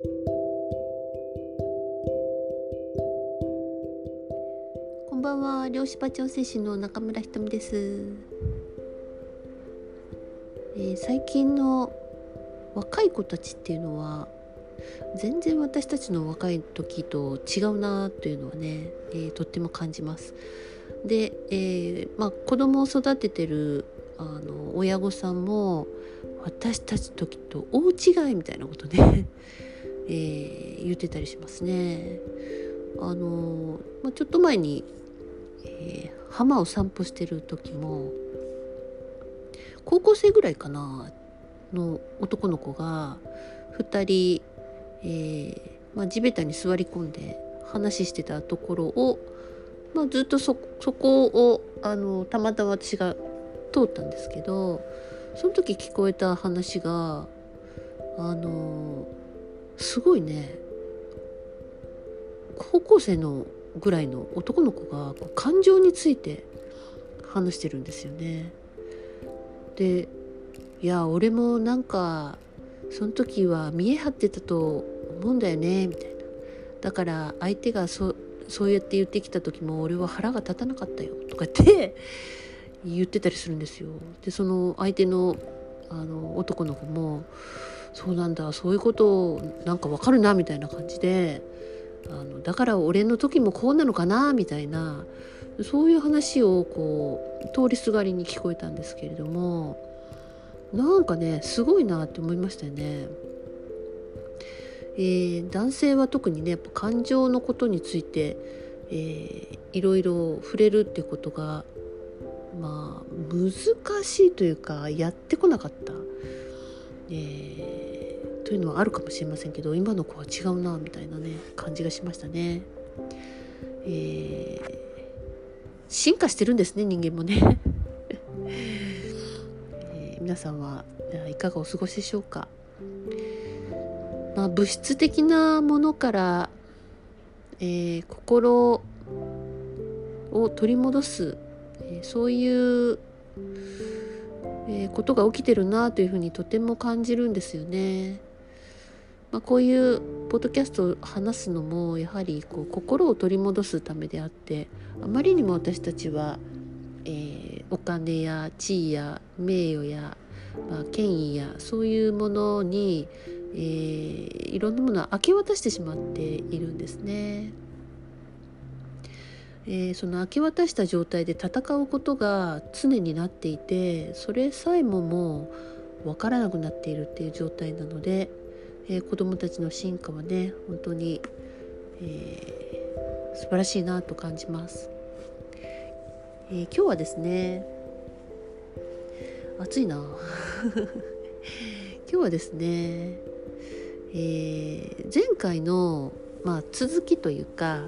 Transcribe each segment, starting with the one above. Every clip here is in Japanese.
こんばんは。漁師場調整士の中村ひとみです、えー、最近の若い子たちっていうのは全然私たちの若い時と違うなというのはね、えー、とっても感じます。で、えー、まあ、子供を育ててるあの親御さんも私たち時と大違いみたいなことね。えー、言ってたりしますね。あのまあ、ちょっと前に、えー、浜を散歩してる時も高校生ぐらいかなの男の子が2人、えーまあ、地べたに座り込んで話してたところを、まあ、ずっとそこをあのたまたま私が通ったんですけどその時聞こえた話があのすごいね高校生のぐらいの男の子がこう感情について話してるんですよね。でいや俺もなんかその時は見え張ってたと思うんだよねみたいなだから相手がそそうやって言ってきた時も俺は腹が立たなかったよとかって言ってたりするんですよ。でその相手のあの男の子もそうなんだそういうことなんかわかるなみたいな感じであのだから俺の時もこうなのかなみたいなそういう話をこう通りすがりに聞こえたんですけれどもなんかねすごいなって思いましたよね。えー、男性は特にねやっぱ感情のことについて、えー、いろいろ触れるってことがまあ難しいというかやってこなかった、えー、というのはあるかもしれませんけど今の子は違うなみたいなね感じがしましたね。えー、進化してるんですね人間もね、えー、皆さんはいかがお過ごしでしょうか、まあ、物質的なものから、えー、心を取り戻すえそういう、えことが起きてるなというふうにとても感じるんですよね。まあ、こういうポッドキャストを話すのもやはりこう心を取り戻すためであってあまりにも私たちは、えー、お金や地位や名誉や、まあ、権威やそういうものに、えー、いろんなものを明け渡してしまっているんですね。えー、その明け渡した状態で戦うことが常になっていてそれさえももう分からなくなっているっていう状態なので、えー、子どもたちの進化はね本当に、えー、素晴らしいなと感じます。えー、今日はですね暑いな 今日はですね、え、前回の、まあ、続きというか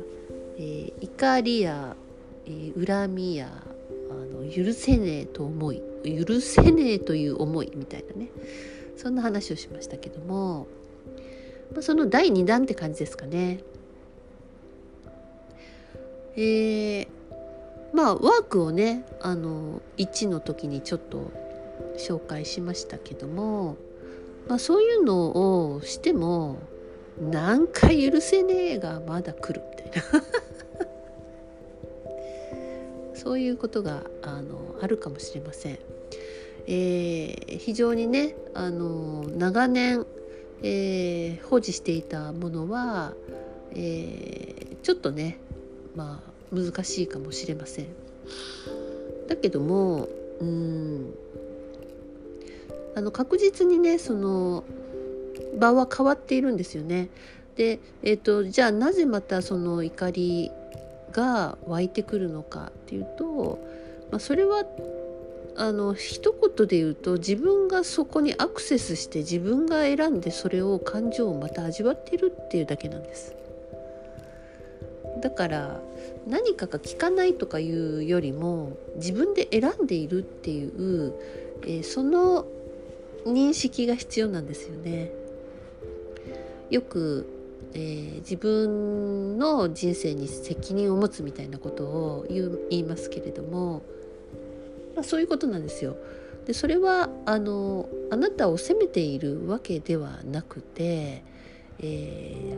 えー、怒りや、えー、恨みやあの許せねえと思い許せねえという思いみたいなねそんな話をしましたけども、まあ、その第2弾って感じですかね。えー、まあワークをねあの1の時にちょっと紹介しましたけども、まあ、そういうのをしても何回許せねえがまだ来るみたいな そういうことがあのあるかもしれません。えー、非常にねあの長年、えー、保持していたものは、えー、ちょっとねまあ難しいかもしれません。だけどもうんあの確実にねその場は変わっているんですよね。で、えーと、じゃあなぜまたその怒りが湧いてくるのかっていうと、まあ、それはあの一言で言うと自分がそこにアクセスして自分が選んでそれを感情をまた味わってるっていうだけなんです。だから何かが効かないとかいうよりも自分で選んでいるっていう、えー、その認識が必要なんですよね。よく、えー、自分の人生に責任を持つみたいなことを言いますけれども、まあ、そういうことなんですよ。でそれはあのあなたを責めているわけではなくて、え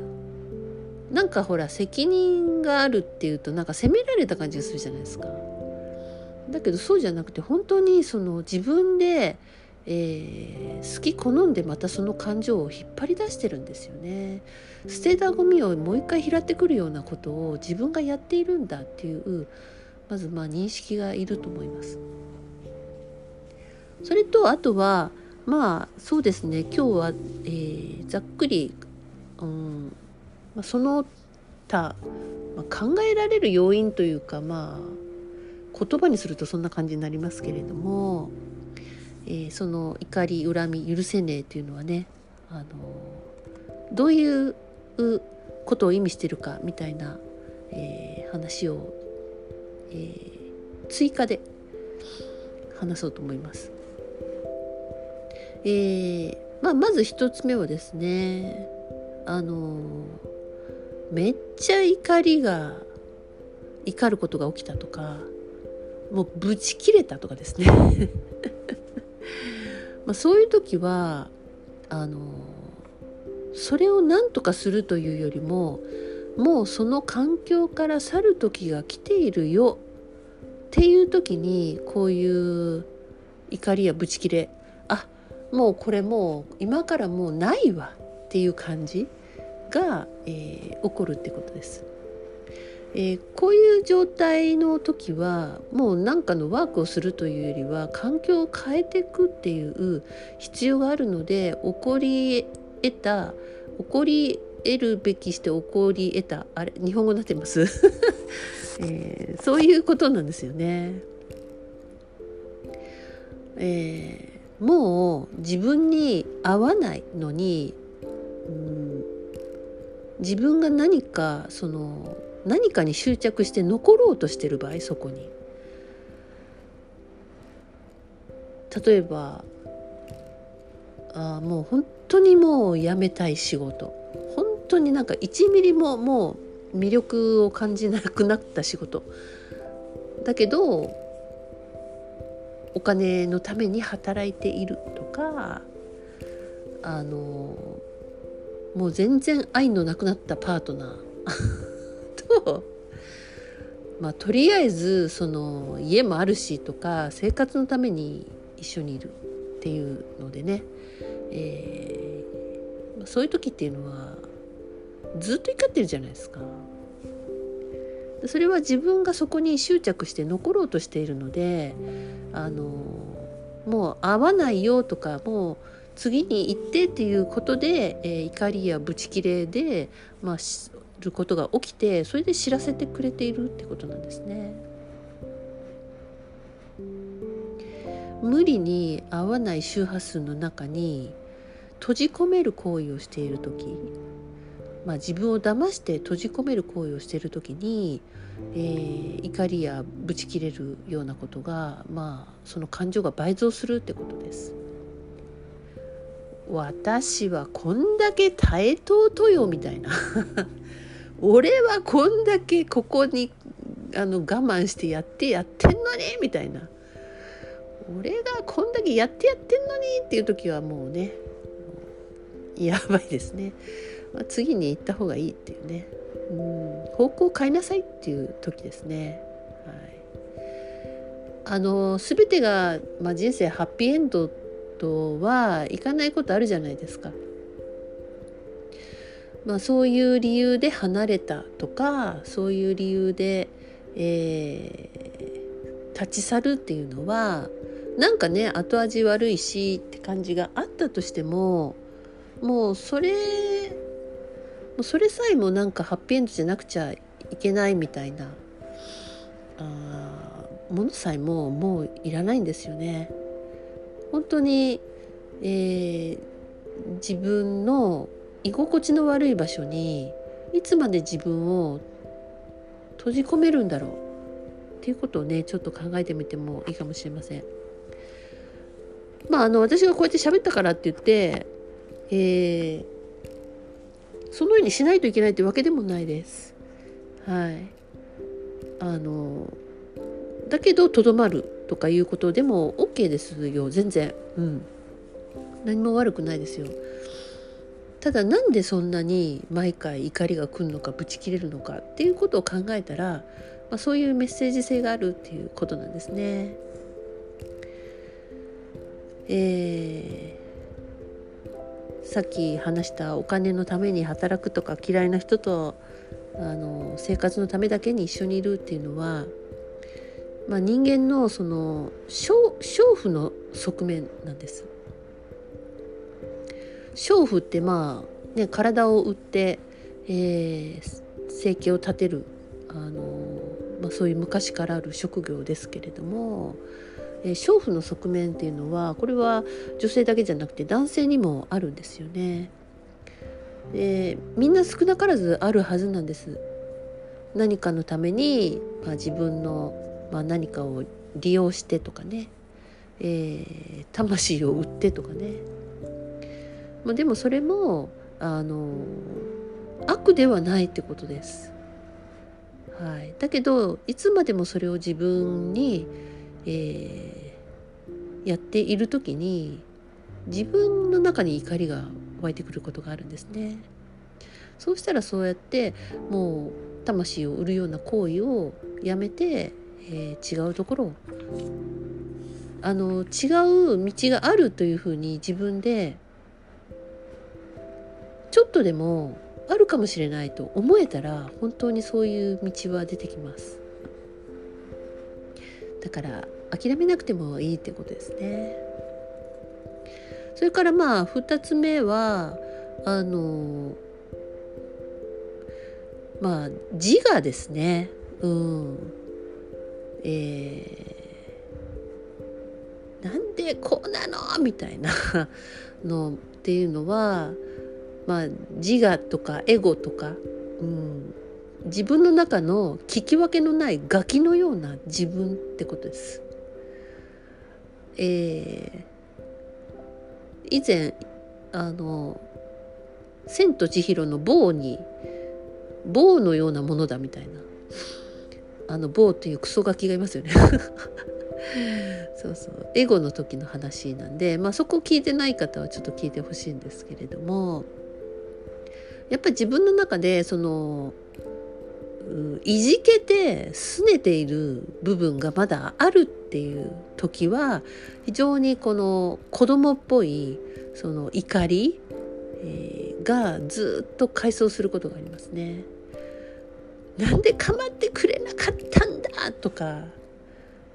ー、なんかほら責任があるっていうとなんか責められた感じがするじゃないですか。だけどそうじゃなくて本当にその自分で、えー、好き好んでまたその感情を引っ張り出してるんですよね。捨てたゴミをもう一回拾ってくるようなことを自分がやっているんだっていうまずまあ認識がいると思います。それとあとはまあそうですね今日は、えー、ざっくり、うんまあ、その他、まあ、考えられる要因というかまあ言葉にするとそんな感じになりますけれども、えー、その怒り恨み許せねえというのはねあのどういうことを意味してるかみたいな、えー、話を、えー、追加で話そうと思います。えーまあ、まず一つ目はですねあのめっちゃ怒りが怒ることが起きたとかもうブチ切れたとかですねまあそういう時はあのそれを何とかするというよりももうその環境から去る時が来ているよっていう時にこういう怒りやブチ切れあもうこれもう今からもうないわっていう感じが、えー、起こるってことです。えー、こういう状態の時はもう何かのワークをするというよりは環境を変えていくっていう必要があるので起こり得た起こり得るべきして起こり得たあれ 日本語になってます、えー、そういうことなんですよね。えーもう自分に合わないのに、うん、自分が何かその何かに執着して残ろうとしてる場合そこに。例えばあもう本当にもう辞めたい仕事。本当になんか1ミリももう魅力を感じなくなった仕事。だけどお金のために働いているとかあのもう全然愛のなくなったパートナー。まあ、とりあえずその家もあるしとか生活のために一緒にいるっていうのでね、えー、そういう時っていうのはずっと怒ってるじゃないですか。それは自分がそこに執着して残ろうとしているのであのもう会わないよとかもう次に行ってっていうことで、えー、怒りやブチ切れで、まあ、ることが起きてそれで知らせてくれているってことなんですね。無理に合わない周波数の中に閉じ込める行為をしている時まあ、自分を騙して閉じ込める行為をしている時に、えー、怒りやブチ切れるようなことが、まあ、その感情が倍増するってことです。私はこんだけ耐えとうとよみたいな 俺はこんだけここにあの我慢してやってやってんのにみたいな俺がこんだけやってやってんのにっていう時はもうねやばいですね。まあ、次に行った方がいいっていうね、うん、方向を変えなさいっていう時ですね。はい、あの全てが、まあ、人生ハッピーエンドとはいかないことあるじゃないですか。まあ、そういう理由で離れたとかそういう理由で、えー、立ち去るっていうのはなんかね後味悪いしって感じがあったとしてももうそれそれさえもなんかハッピーエンドじゃなくちゃいけないみたいなあものさえももういらないんですよね。本当に、えー、自分の居心地の悪い場所にいつまで自分を閉じ込めるんだろう？っていうことをねちょっと考えてみてもいいかもしれません。まああの私がこうやって喋ったからって言って、えー、そのようにしないといけないってわけでもないです。はい。あのだけどとどまるとかいうことでも OK ですよ全然。うん。何も悪くないですよ。ただなんでそんなに毎回怒りが来るのかブチ切れるのかっていうことを考えたら、まあ、そういうメッセージ性があるっていうことなんですね。えー、さっき話したお金のために働くとか嫌いな人とあの生活のためだけに一緒にいるっていうのは、まあ、人間のその娼婦の側面なんです。娼婦ってまあね体を売って、えー、生計を立てるあの、まあ、そういう昔からある職業ですけれども、えー、娼婦の側面っていうのはこれは女性だけじゃなくて男性にもあるんですよね。でみんな少なからずあるはずなんです。何かのために、まあ、自分の、まあ、何かを利用してとかね、えー、魂を売ってとかねまあ、でもそれもあの悪ではないってことです。はい、だけどいつまでもそれを自分に、えー、やっている時に自分の中に怒りが湧いてくることがあるんですね。そうしたらそうやってもう魂を売るような行為をやめて、えー、違うところあの違う道があるというふうに自分でちょっとでもあるかもしれないと思えたら本当にそういう道は出てきます。だから諦めなくてもいいってことですね。それからまあ2つ目はあのまあ自我ですね。うん。えー、なんでこうなの？みたいなのっていうのはまあ、自我とかエゴとか、うん、自分の中の聞き分けのないガキのような自分ってことです。えー、以前あの「千と千尋の棒に棒のようなものだみたいな。あの棒というクソガキがいますよね。そうそう。エゴの時の話なんで、まあ、そこ聞いてない方はちょっと聞いてほしいんですけれども。やっぱり自分の中でそのいじけて拗ねている部分がまだあるっていう時は非常にこの子供っぽいその怒り、がずっと回想することがありますね。なんで構ってくれなかったんだとか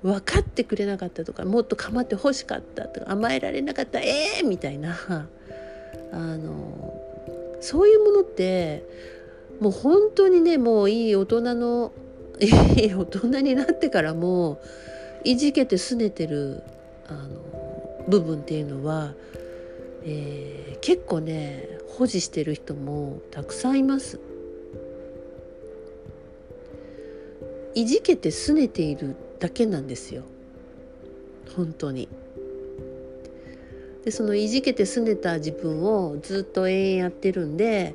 分かってくれなかったとかもっと構ってほしかったとか甘えられなかったええー、みたいなあのそういうものってもう本当にねもういい大人の いい大人になってからもいじけて拗ねてるあの部分っていうのは、えー、結構ね保持してる人もたくさんいます。いじけて拗ねているだけなんですよ本当に。でそのいじけて拗ねた自分をずっと永遠やってるんで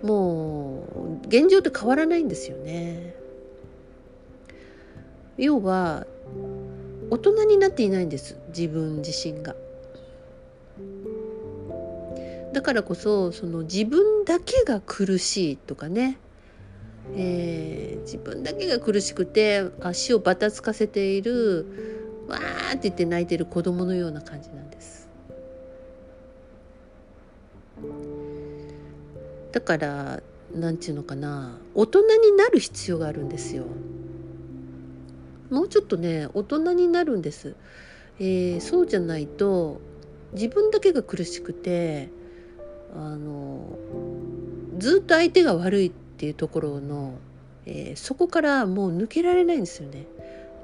もう現状って変わらないんですよね。要は大人になっていないんです自分自身が。だからこそその自分だけが苦しいとかね、えー、自分だけが苦しくて足をばたつかせているわーって言って泣いてる子供のような感じなんです。だから何て言うのかな大人になる必要があるんですよ。もうちょっとね大人になるんです。えー、そうじゃないと自分だけが苦しくてあのずっと相手が悪いっていうところの、えー、そこからもう抜けられないんですよね。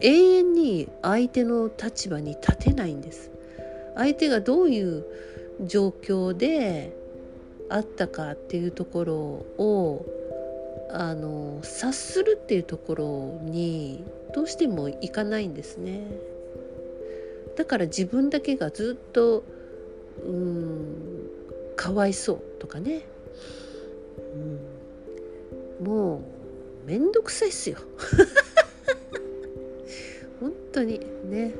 永遠に相手の立場に立てないんです。相手がどういう状況であったかっていうところをあの察するっていうところにどうしてもいかないんですね。だから自分だけがずっとうんかわいそうとかね、うん、もうめんどくさいっすよ。本当に。ね。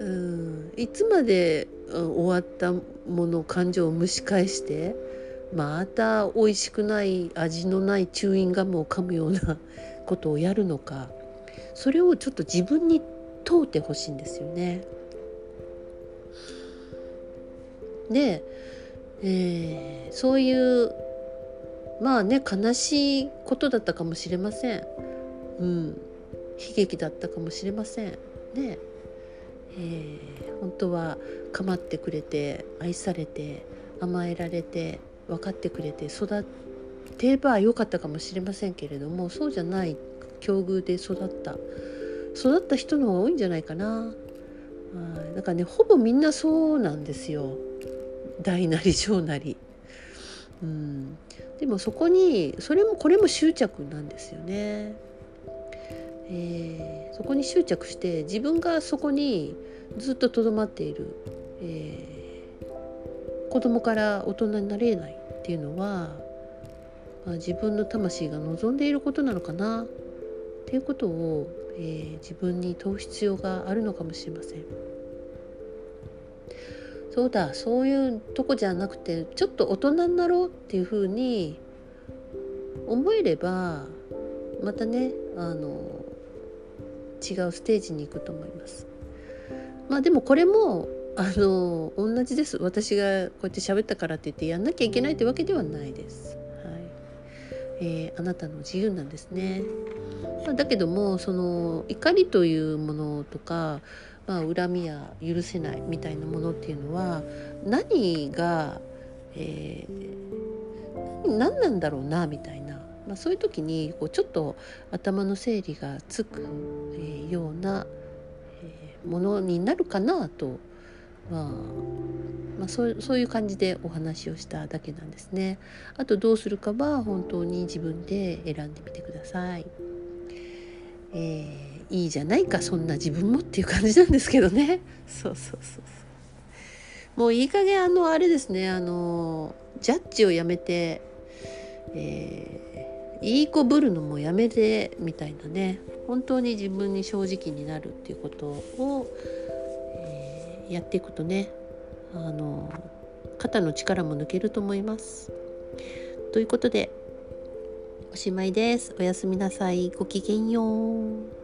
うん。いつまで終わったもの感情を蒸し返してまた美味しくない味のないチューインガムを噛むようなことをやるのかそれをちょっと自分に問うてほしいんですよね。で、えー、そういうまあね悲しいことだったかもしれません。うん、悲劇だったかもしれません。ねえー、本当は構ってくれて愛されて甘えられて分かってくれて育てばよかったかもしれませんけれどもそうじゃない境遇で育った育った人の方が多いんじゃないかな。だからねほぼみんなそうなんですよ大なり小なり。うん、でもそこにそれもこれも執着なんですよね。えー、そこに執着して自分がそこにずっととどまっている、えー、子供から大人になれないっていうのは、まあ、自分の魂が望んでいることなのかなっていうことを、えー、自分に問う必要があるのかもしれません。そうだそういうとこじゃなくてちょっと大人になろうっていうふうに思えればまたねあの違うステージに行くと思います。まあでもこれもあの同じです私がこうやって喋ったからって言ってやんなきゃいけないってわけではないです。はいえー、あなたの自由なんですね。まあ、だけどもその怒りというものとか、まあ、恨みや許せないみたいなものっていうのは何が、えー、何なんだろうなみたいな、まあ、そういう時にこうちょっと頭の整理がつく、えー、ような、え、ものになるかなと、まあ、まあ、そうそういう感じでお話をしただけなんですね。あとどうするかは本当に自分で選んでみてください。えー、いいじゃないかそんな自分もっていう感じなんですけどね そうそうそうそうもういい加減あのあれですねあのジャッジをやめて、え、いい子ぶるのもやめてみたいなね本当に自分に正直になるっていうことを、えー、やっていくとねあの肩の力も抜けると思います。ということでおしまいです。おやすみなさい。ごきげんよう。